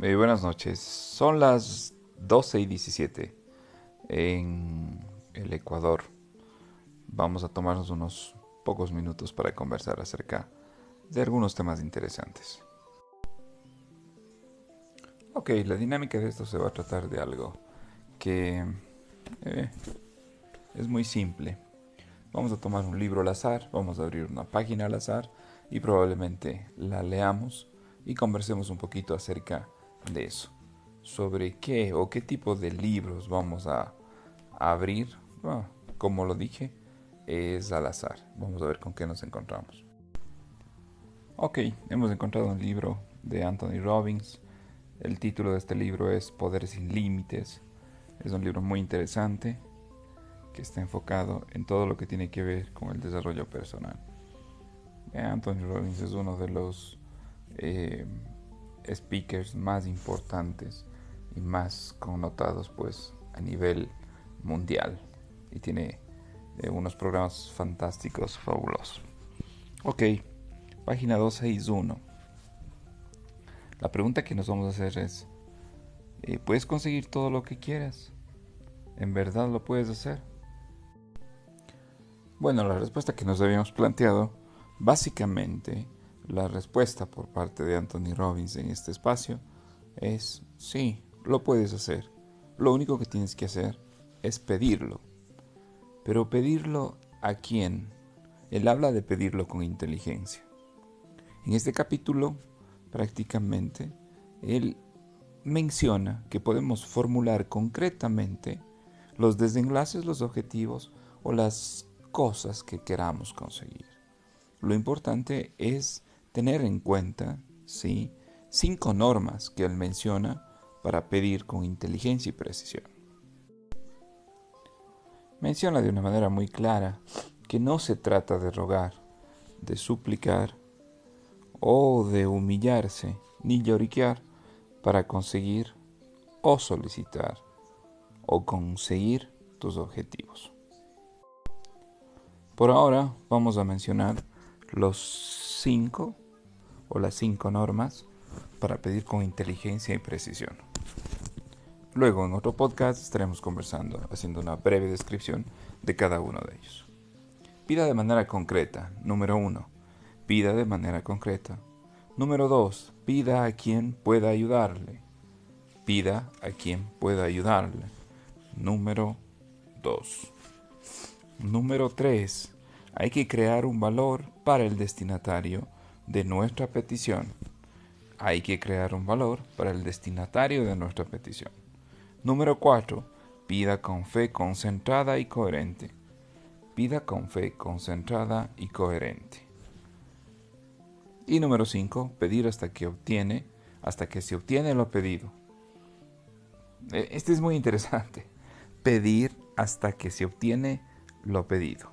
Eh, buenas noches. Son las 12 y 17 en el Ecuador. Vamos a tomarnos unos pocos minutos para conversar acerca de algunos temas interesantes. Ok, la dinámica de esto se va a tratar de algo que eh, es muy simple. Vamos a tomar un libro al azar, vamos a abrir una página al azar y probablemente la leamos y conversemos un poquito acerca de eso. Sobre qué o qué tipo de libros vamos a, abrir. como lo dije, es al azar. Vamos a ver con qué nos encontramos. Ok, hemos encontrado un libro de Anthony Robbins. El título de este libro es Poder sin Límites. Es un libro muy interesante que está enfocado en todo lo que tiene que ver con el desarrollo personal. Anthony Robbins es uno de los eh, speakers más importantes y más connotados pues a nivel mundial y tiene eh, unos programas fantásticos, fabulosos. Ok, página 261. La pregunta que nos vamos a hacer es, eh, ¿puedes conseguir todo lo que quieras? ¿En verdad lo puedes hacer? Bueno, la respuesta que nos habíamos planteado, básicamente, la respuesta por parte de Anthony Robbins en este espacio es sí, lo puedes hacer. Lo único que tienes que hacer es pedirlo. Pero pedirlo a quién? Él habla de pedirlo con inteligencia. En este capítulo, prácticamente, él menciona que podemos formular concretamente los desenlaces, los objetivos o las cosas que queramos conseguir. Lo importante es tener en cuenta, ¿sí? Cinco normas que él menciona para pedir con inteligencia y precisión. Menciona de una manera muy clara que no se trata de rogar, de suplicar o de humillarse ni lloriquear para conseguir o solicitar o conseguir tus objetivos. Por ahora vamos a mencionar los cinco o las cinco normas para pedir con inteligencia y precisión. Luego en otro podcast estaremos conversando, haciendo una breve descripción de cada uno de ellos. Pida de manera concreta. Número uno, pida de manera concreta. Número dos, pida a quien pueda ayudarle. Pida a quien pueda ayudarle. Número dos. Número tres, hay que crear un valor para el destinatario de nuestra petición. Hay que crear un valor para el destinatario de nuestra petición. Número 4. Pida con fe concentrada y coherente. Pida con fe concentrada y coherente. Y número 5. Pedir hasta que obtiene, hasta que se obtiene lo pedido. E, este es muy interesante. Pedir hasta que se obtiene lo pedido.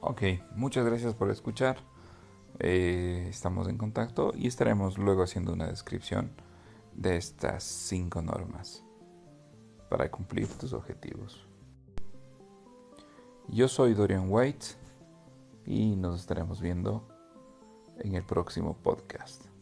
Ok, muchas gracias por escuchar. Eh, estamos en contacto y estaremos luego haciendo una descripción de estas cinco normas para cumplir tus objetivos. Yo soy Dorian White y nos estaremos viendo en el próximo podcast.